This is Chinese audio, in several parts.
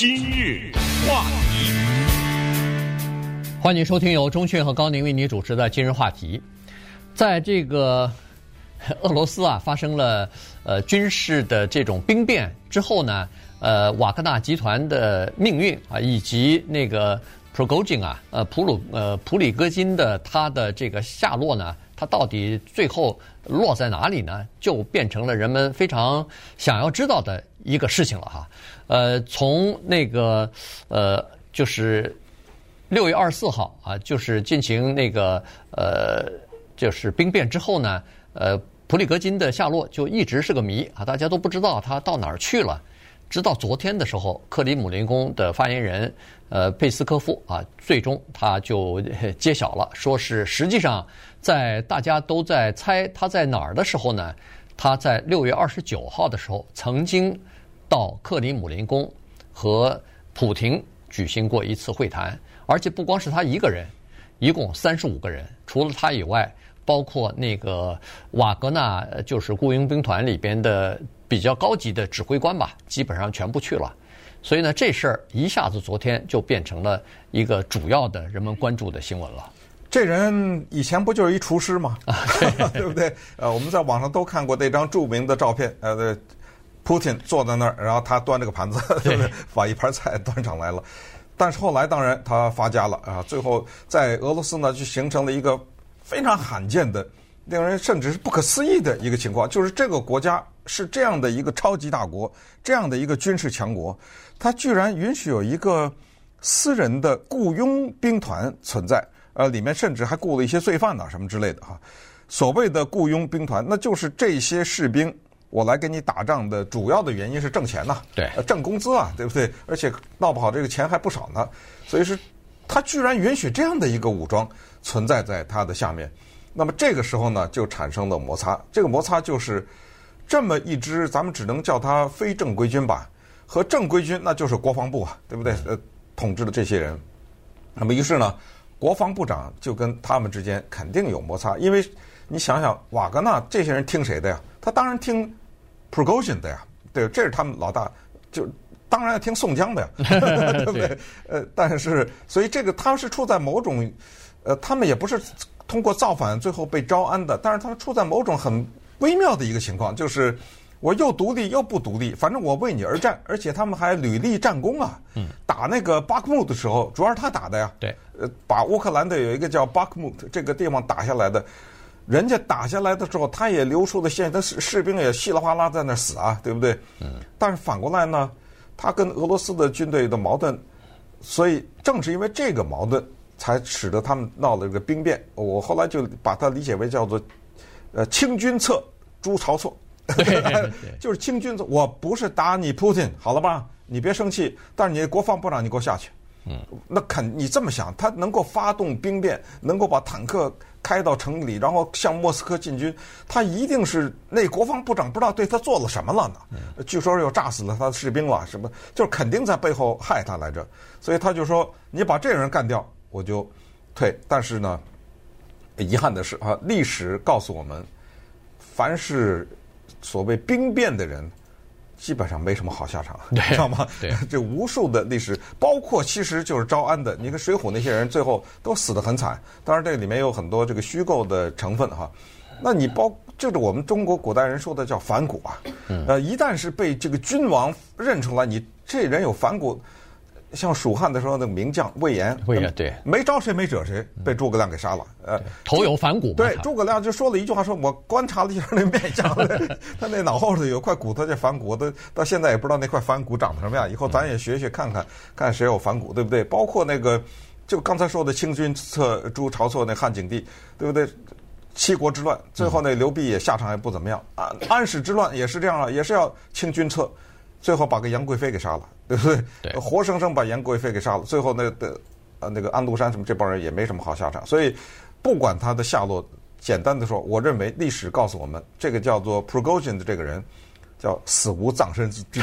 今日话题，欢迎收听由钟讯和高宁为你主持的今日话题。在这个俄罗斯啊发生了呃军事的这种兵变之后呢，呃瓦格纳集团的命运啊，以及那个 Prigozhin 啊，呃普鲁呃普里戈金的他的这个下落呢，他到底最后落在哪里呢？就变成了人们非常想要知道的一个事情了哈。呃，从那个呃，就是六月二十四号啊，就是进行那个呃，就是兵变之后呢，呃，普里戈金的下落就一直是个谜啊，大家都不知道他到哪儿去了。直到昨天的时候，克里姆林宫的发言人呃佩斯科夫啊，最终他就揭晓了，说是实际上在大家都在猜他在哪儿的时候呢，他在六月二十九号的时候曾经。到克里姆林宫和普廷举行过一次会谈，而且不光是他一个人，一共三十五个人，除了他以外，包括那个瓦格纳就是雇佣兵团里边的比较高级的指挥官吧，基本上全部去了。所以呢，这事儿一下子昨天就变成了一个主要的人们关注的新闻了。这人以前不就是一厨师吗？对不对？呃，我们在网上都看过那张著名的照片，呃。普京坐在那儿，然后他端着个盘子，对不对？把一盘菜端上来了。但是后来，当然他发家了啊！最后在俄罗斯呢，就形成了一个非常罕见的、令人甚至是不可思议的一个情况，就是这个国家是这样的一个超级大国，这样的一个军事强国，它居然允许有一个私人的雇佣兵团存在，呃，里面甚至还雇了一些罪犯呐、啊，什么之类的哈。所谓的雇佣兵团，那就是这些士兵。我来给你打仗的主要的原因是挣钱呐，对，挣工资啊，对不对？而且闹不好这个钱还不少呢，所以是，他居然允许这样的一个武装存在在它的下面。那么这个时候呢，就产生了摩擦。这个摩擦就是这么一支，咱们只能叫它非正规军吧，和正规军那就是国防部啊，对不对？呃，统治的这些人。那么于是呢，国防部长就跟他们之间肯定有摩擦，因为你想想，瓦格纳这些人听谁的呀？他当然听 Prigozhin 的呀，对，这是他们老大，就当然要听宋江的呀，对不对？呃，但是所以这个他是处在某种，呃，他们也不是通过造反最后被招安的，但是他们处在某种很微妙的一个情况，就是我又独立又不独立，反正我为你而战，而且他们还屡立战功啊。嗯。打那个巴克穆的时候，主要是他打的呀。对。呃，把乌克兰的有一个叫巴克穆这个地方打下来的。人家打下来的时候，他也流出了血，那士士兵也稀里哗啦在那死啊，对不对？嗯。但是反过来呢，他跟俄罗斯的军队的矛盾，所以正是因为这个矛盾，才使得他们闹了这个兵变。我后来就把它理解为叫做，呃，清君侧诛晁错，就是清君侧，我不是打你 Putin，，好了吧？你别生气，但是你国防部长你给我下去。嗯。那肯你这么想，他能够发动兵变，能够把坦克。开到城里，然后向莫斯科进军，他一定是那国防部长不知道对他做了什么了呢？嗯、据说又炸死了他的士兵了，什么就是肯定在背后害他来着。所以他就说：“你把这人干掉，我就退。”但是呢，遗憾的是啊，历史告诉我们，凡是所谓兵变的人。基本上没什么好下场，你知道吗？对，这无数的历史，包括其实就是招安的。你看《水浒》那些人，最后都死得很惨。当然，这里面有很多这个虚构的成分哈。那你包就是我们中国古代人说的叫反骨啊。呃，一旦是被这个君王认出来，你这人有反骨。像蜀汉的时候，那个名将魏延，魏延对，没招谁没惹谁，被诸葛亮给杀了。呃，头有反骨。对，诸葛亮就说了一句话，说我观察了一下那面相，他那脑后头有块骨头叫反骨，都到现在也不知道那块反骨长得什么样。以后咱也学学看看，看谁有反骨，对不对？包括那个，就刚才说的清君侧诛晁错那汉景帝，对不对？七国之乱，最后那刘备也下场也不怎么样。安安史之乱也是这样啊，也是要清君侧。最后把个杨贵妃给杀了，对不对？对，活生生把杨贵妃给杀了。最后那的呃那个安禄山什么这帮人也没什么好下场。所以不管他的下落，简单的说，我认为历史告诉我们，这个叫做 Prigozhin 的这个人叫死无葬身之地。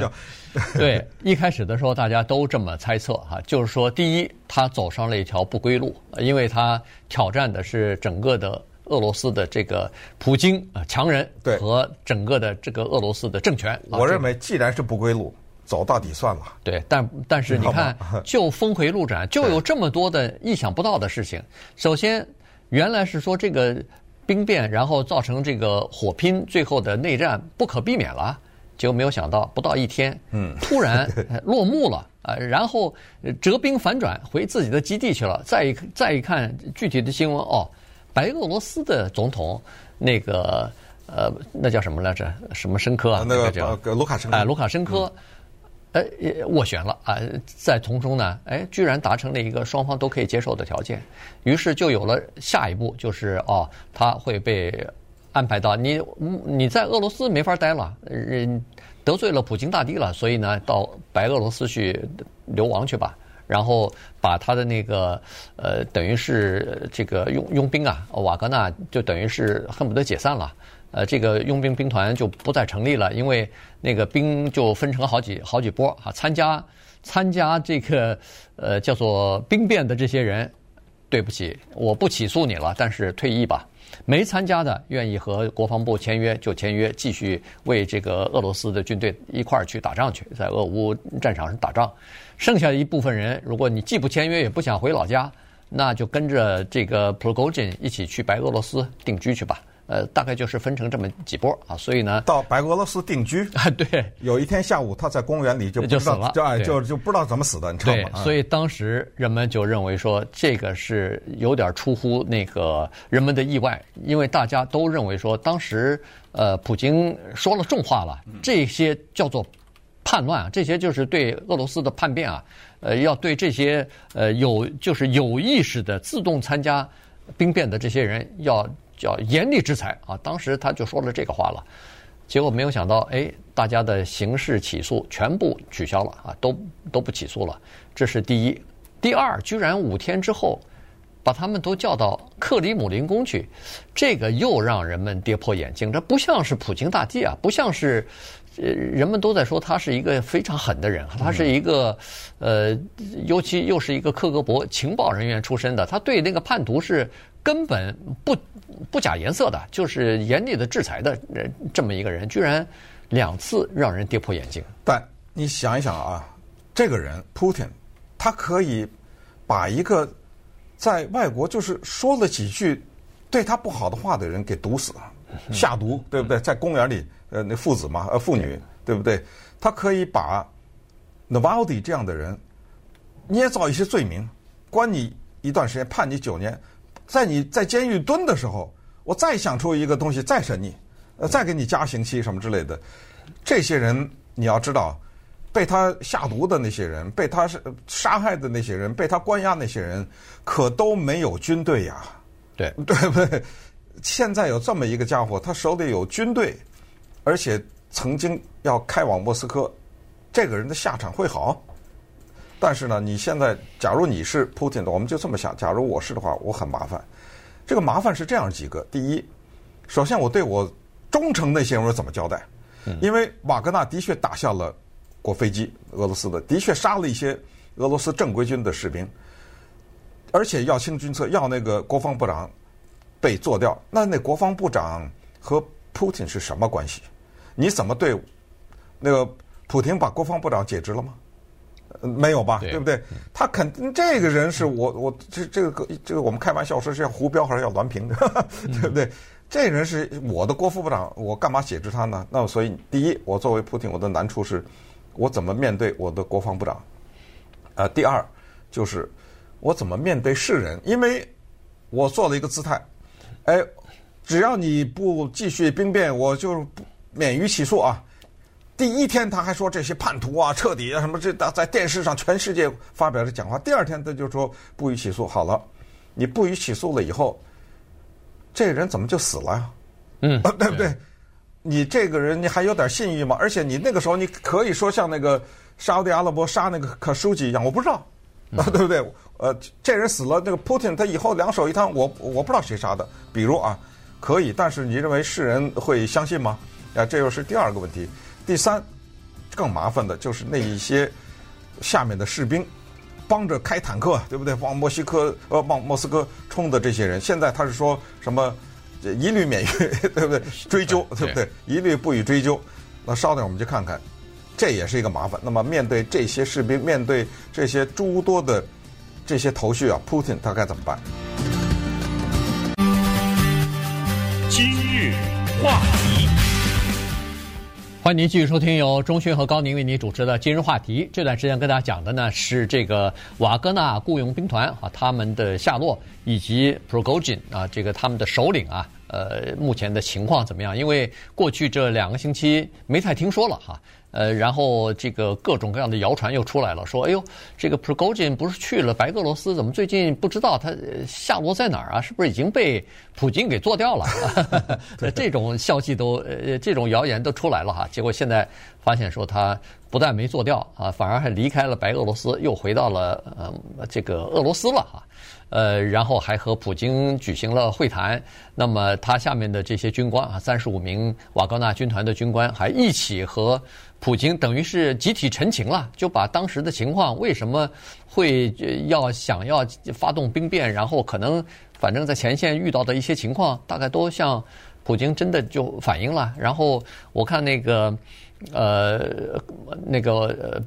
对，一开始的时候大家都这么猜测哈，就是说，第一，他走上了一条不归路，因为他挑战的是整个的。俄罗斯的这个普京啊，强人和整个的这个俄罗斯的政权，我认为既然是不归路，走到底算了。对，但但是你看，就峰回路转，就有这么多的意想不到的事情。首先，原来是说这个兵变，然后造成这个火拼，最后的内战不可避免了。结果没有想到，不到一天，嗯，突然 落幕了啊！然后折兵反转，回自己的基地去了。再一再一看具体的新闻，哦，白俄罗斯的总统那个呃，那叫什么来着？什么申科啊？那个叫卢卡申科。哎，卢卡申科，哎，斡旋了啊，在从中呢，哎，居然达成了一个双方都可以接受的条件。于是就有了下一步，就是哦，他会被。安排到你，你在俄罗斯没法待了，人得罪了普京大帝了，所以呢，到白俄罗斯去流亡去吧。然后把他的那个呃，等于是这个佣佣兵啊，瓦格纳就等于是恨不得解散了。呃，这个佣兵兵团就不再成立了，因为那个兵就分成好几好几波啊，参加参加这个呃叫做兵变的这些人，对不起，我不起诉你了，但是退役吧。没参加的，愿意和国防部签约就签约，继续为这个俄罗斯的军队一块儿去打仗去，在俄乌战场上打仗。剩下的一部分人，如果你既不签约，也不想回老家，那就跟着这个 p r o g o j i n 一起去白俄罗斯定居去吧。呃，大概就是分成这么几波啊，所以呢，到白俄罗斯定居 啊，对，有一天下午他在公园里就就死了，就就就，就不知道怎么死的，你知道吗？对，所以当时人们就认为说这个是有点出乎那个人们的意外，因为大家都认为说当时呃普京说了重话了，这些叫做叛乱啊，这些就是对俄罗斯的叛变啊，呃，要对这些呃有就是有意识的自动参加兵变的这些人要。叫严厉制裁啊！当时他就说了这个话了，结果没有想到，哎，大家的刑事起诉全部取消了啊，都都不起诉了。这是第一，第二，居然五天之后把他们都叫到克里姆林宫去，这个又让人们跌破眼镜。这不像是普京大帝啊，不像是，呃，人们都在说他是一个非常狠的人，他是一个，呃，尤其又是一个克格勃情报人员出身的，他对那个叛徒是根本不。不假颜色的，就是严厉的制裁的人，这么一个人，居然两次让人跌破眼镜。但你想一想啊，这个人 Putin，他可以把一个在外国就是说了几句对他不好的话的人给毒死，下毒，对不对？在公园里，呃，那父子嘛，呃，父女，对不对？他可以把 Navalny 这样的人捏造一些罪名，关你一段时间，判你九年。在你在监狱蹲的时候，我再想出一个东西再审你，呃，再给你加刑期什么之类的。这些人你要知道，被他下毒的那些人，被他是杀害的那些人，被他关押那些人，可都没有军队呀。对对不对？现在有这么一个家伙，他手里有军队，而且曾经要开往莫斯科，这个人的下场会好？但是呢，你现在假如你是 Putin 的，我们就这么想，假如我是的话，我很麻烦。这个麻烦是这样几个：第一，首先我对我忠诚那些人我怎么交代？因为瓦格纳的确打下了过飞机，俄罗斯的的确杀了一些俄罗斯正规军的士兵，而且要清军策，要那个国防部长被做掉。那那国防部长和 Putin 是什么关系？你怎么对那个普京把国防部长解职了吗？没有吧，对，对不对？他肯定这个人是我我这这个这个我们开玩笑说是要胡标还是要栾平的，对不对？这人是我的国副部长，我干嘛解职他呢？那所以第一，我作为普京，我的难处是，我怎么面对我的国防部长？呃，第二就是我怎么面对世人？因为我做了一个姿态，哎，只要你不继续兵变，我就免于起诉啊。第一天他还说这些叛徒啊，彻底啊什么这在电视上全世界发表的讲话。第二天他就说不予起诉。好了，你不予起诉了以后，这人怎么就死了呀？嗯，对不对？你这个人你还有点信誉吗？而且你那个时候你可以说像那个沙乌地阿拉伯杀那个可舒吉一样，我不知道啊，对不对？呃，这人死了，那个 Putin 他以后两手一摊，我我不知道谁杀的。比如啊，可以，但是你认为世人会相信吗？啊，这又是第二个问题。第三，更麻烦的就是那一些下面的士兵，帮着开坦克，对不对？往墨西哥呃，往莫斯科冲的这些人，现在他是说什么一律免于，对不对？追究，对不对？一律不予追究。那稍等，我们去看看这也是一个麻烦。那么面对这些士兵，面对这些诸多的这些头绪啊，普京他该怎么办？今日话题，欢迎您继续收听由中讯和高宁为您主持的《今日话题》。这段时间跟大家讲的呢是这个瓦格纳雇佣兵团啊，他们的下落以及 Progojin 啊，这个他们的首领啊。呃，目前的情况怎么样？因为过去这两个星期没太听说了哈。呃，然后这个各种各样的谣传又出来了，说哎呦，这个 Prigozhin 不是去了白俄罗斯，怎么最近不知道他下落在哪儿啊？是不是已经被普京给做掉了？这种消息都呃，这种谣言都出来了哈。结果现在发现说他不但没做掉啊，反而还离开了白俄罗斯，又回到了呃这个俄罗斯了哈。呃，然后还和普京举行了会谈。那么他下面的这些军官啊，三十五名瓦格纳军团的军官，还一起和普京等于是集体陈情了，就把当时的情况，为什么会要想要发动兵变，然后可能反正在前线遇到的一些情况，大概都向普京真的就反映了。然后我看那个呃那个呃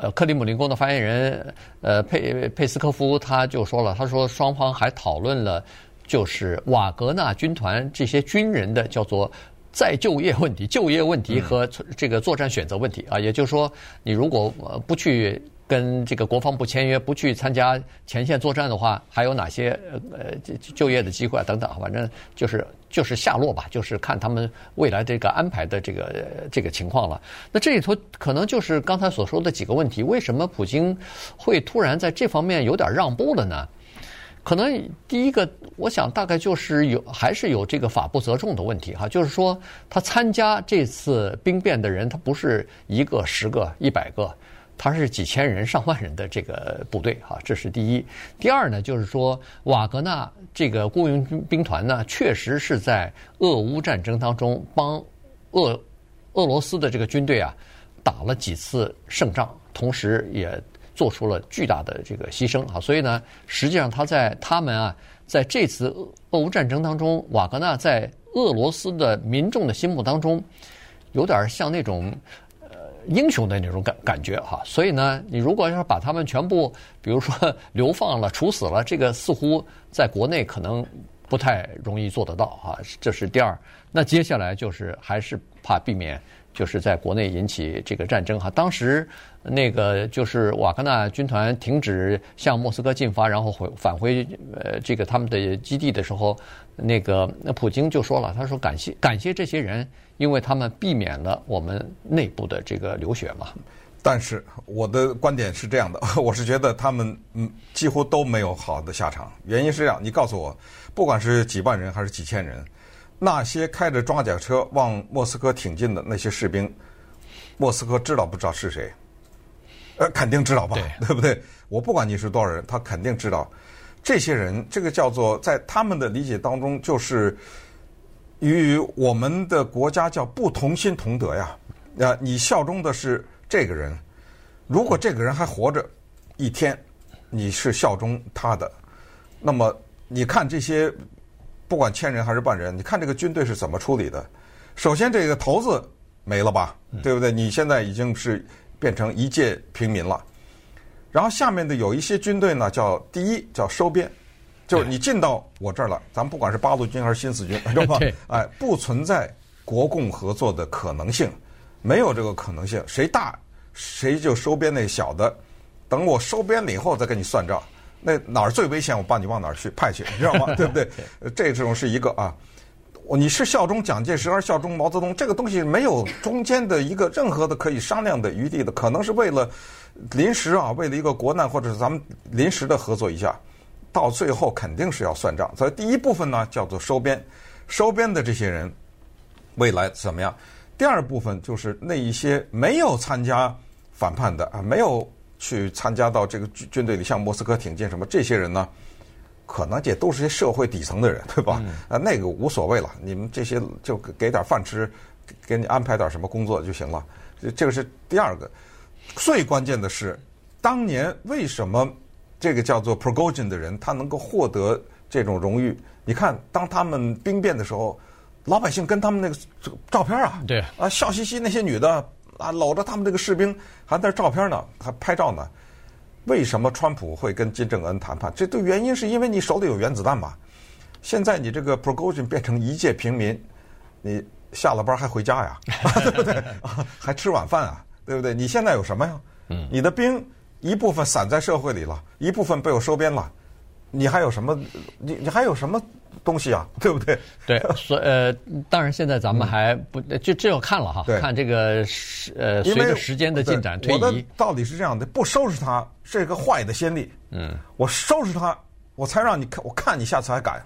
呃。克里姆林宫的发言人，呃，佩佩斯科夫他就说了，他说双方还讨论了，就是瓦格纳军团这些军人的叫做再就业问题、就业问题和这个作战选择问题啊，也就是说，你如果不去。跟这个国防部签约，不去参加前线作战的话，还有哪些呃就就业的机会啊？等等，反正就是就是下落吧，就是看他们未来这个安排的这个这个情况了。那这里头可能就是刚才所说的几个问题，为什么普京会突然在这方面有点让步了呢？可能第一个，我想大概就是有还是有这个法不责众的问题哈，就是说他参加这次兵变的人，他不是一个、十个、一百个。他是几千人、上万人的这个部队，哈，这是第一。第二呢，就是说瓦格纳这个雇佣兵团呢，确实是在俄乌战争当中帮俄俄罗斯的这个军队啊打了几次胜仗，同时也做出了巨大的这个牺牲，哈。所以呢，实际上他在他们啊，在这次俄乌战争当中，瓦格纳在俄罗斯的民众的心目当中，有点像那种。英雄的那种感感觉哈，所以呢，你如果要是把他们全部，比如说 流放了、处死了，这个似乎在国内可能不太容易做得到哈。这是第二。那接下来就是还是怕避免，就是在国内引起这个战争哈。当时那个就是瓦格纳军团停止向莫斯科进发，然后回返回呃这个他们的基地的时候，那个那普京就说了，他说感谢感谢这些人。因为他们避免了我们内部的这个流血嘛，但是我的观点是这样的，我是觉得他们嗯几乎都没有好的下场。原因是这样，你告诉我，不管是几万人还是几千人，那些开着装甲车往莫斯科挺进的那些士兵，莫斯科知道不知道是谁？呃，肯定知道吧，对，对不对？我不管你是多少人，他肯定知道。这些人，这个叫做在他们的理解当中就是。与我们的国家叫不同心同德呀，啊，你效忠的是这个人，如果这个人还活着一天，你是效忠他的，那么你看这些不管千人还是万人，你看这个军队是怎么处理的？首先这个头子没了吧，对不对？你现在已经是变成一介平民了，然后下面的有一些军队呢，叫第一叫收编。就是你进到我这儿了，咱们不管是八路军还是新四军，是吧？哎，不存在国共合作的可能性，没有这个可能性。谁大谁就收编那小的，等我收编了以后再跟你算账。那哪儿最危险，我把你往哪儿去派去，你知道吗？对不对？这种是一个啊，你是效忠蒋介石还是效忠毛泽东？这个东西没有中间的一个任何的可以商量的余地的，可能是为了临时啊，为了一个国难，或者是咱们临时的合作一下。到最后肯定是要算账，所以第一部分呢叫做收编，收编的这些人未来怎么样？第二部分就是那一些没有参加反叛的啊，没有去参加到这个军军队里向莫斯科挺进什么这些人呢，可能也都是些社会底层的人，对吧？啊，那个无所谓了，你们这些就给点饭吃，给你安排点什么工作就行了。这个是第二个，最关键的是当年为什么？这个叫做 Prigozhin 的人，他能够获得这种荣誉。你看，当他们兵变的时候，老百姓跟他们那个照片啊，对啊，笑嘻嘻那些女的，啊，搂着他们这个士兵还在照片呢，还拍照呢。为什么川普会跟金正恩谈判？这都原因是因为你手里有原子弹嘛。现在你这个 Prigozhin 变成一介平民，你下了班还回家呀，对不对？还吃晚饭啊，对不对？你现在有什么呀？嗯，你的兵一部分散在社会里了，一部分被我收编了，你还有什么？你你还有什么？东西啊，对不对？对，所呃，当然现在咱们还不就只有看了哈，看这个时呃，随着时间的进展推移，道理是这样的，不收拾他是一个坏的先例。嗯，我收拾他，我才让你看，我看你下次还敢，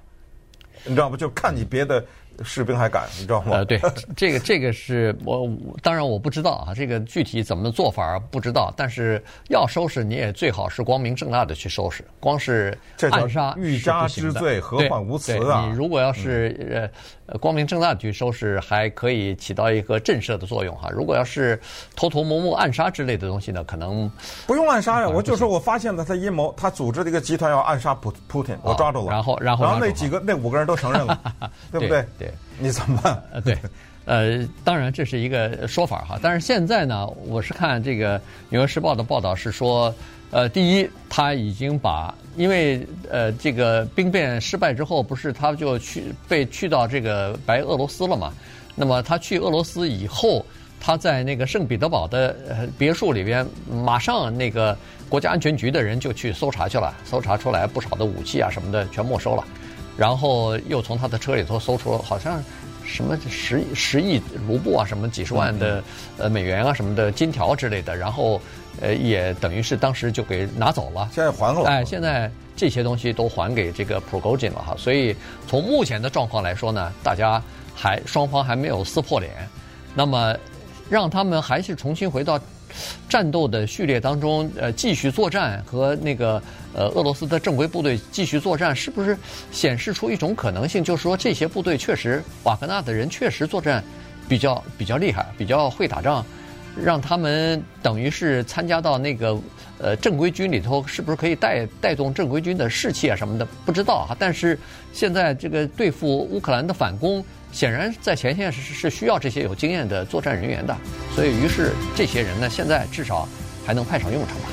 你知道不？就看你别的。士兵还敢，你知道吗？呃，对，这个这个是我当然我不知道啊，这个具体怎么做法不知道。但是要收拾，你也最好是光明正大的去收拾。光是暗杀欲加之罪，何患无辞啊！你如果要是呃光明正大的去收拾，还可以起到一个震慑的作用哈。如果要是偷偷摸摸暗杀之类的东西呢，可能不用暗杀呀。我就说我发现了他阴谋，他组织这个集团要暗杀普普京，我抓住了。然后然后然后那几个那五个人都承认了，对不对？对。你怎么办？呃，对，呃，当然这是一个说法哈。但是现在呢，我是看这个《纽约时报》的报道是说，呃，第一，他已经把，因为呃，这个兵变失败之后，不是他就去被去到这个白俄罗斯了嘛？那么他去俄罗斯以后，他在那个圣彼得堡的别墅里边，马上那个国家安全局的人就去搜查去了，搜查出来不少的武器啊什么的全没收了。然后又从他的车里头搜出好像什么十十亿卢布啊，什么几十万的呃美元啊，什么的金条之类的。然后呃也等于是当时就给拿走了。现在还了。哎，现在这些东西都还给这个 Prigozhin 了哈。所以从目前的状况来说呢，大家还双方还没有撕破脸。那么让他们还是重新回到。战斗的序列当中，呃，继续作战和那个呃俄罗斯的正规部队继续作战，是不是显示出一种可能性？就是说，这些部队确实瓦格纳的人确实作战比较比较厉害，比较会打仗，让他们等于是参加到那个呃正规军里头，是不是可以带带动正规军的士气啊什么的？不知道啊。但是现在这个对付乌克兰的反攻。显然，在前线是是需要这些有经验的作战人员的，所以于是这些人呢，现在至少还能派上用场吧。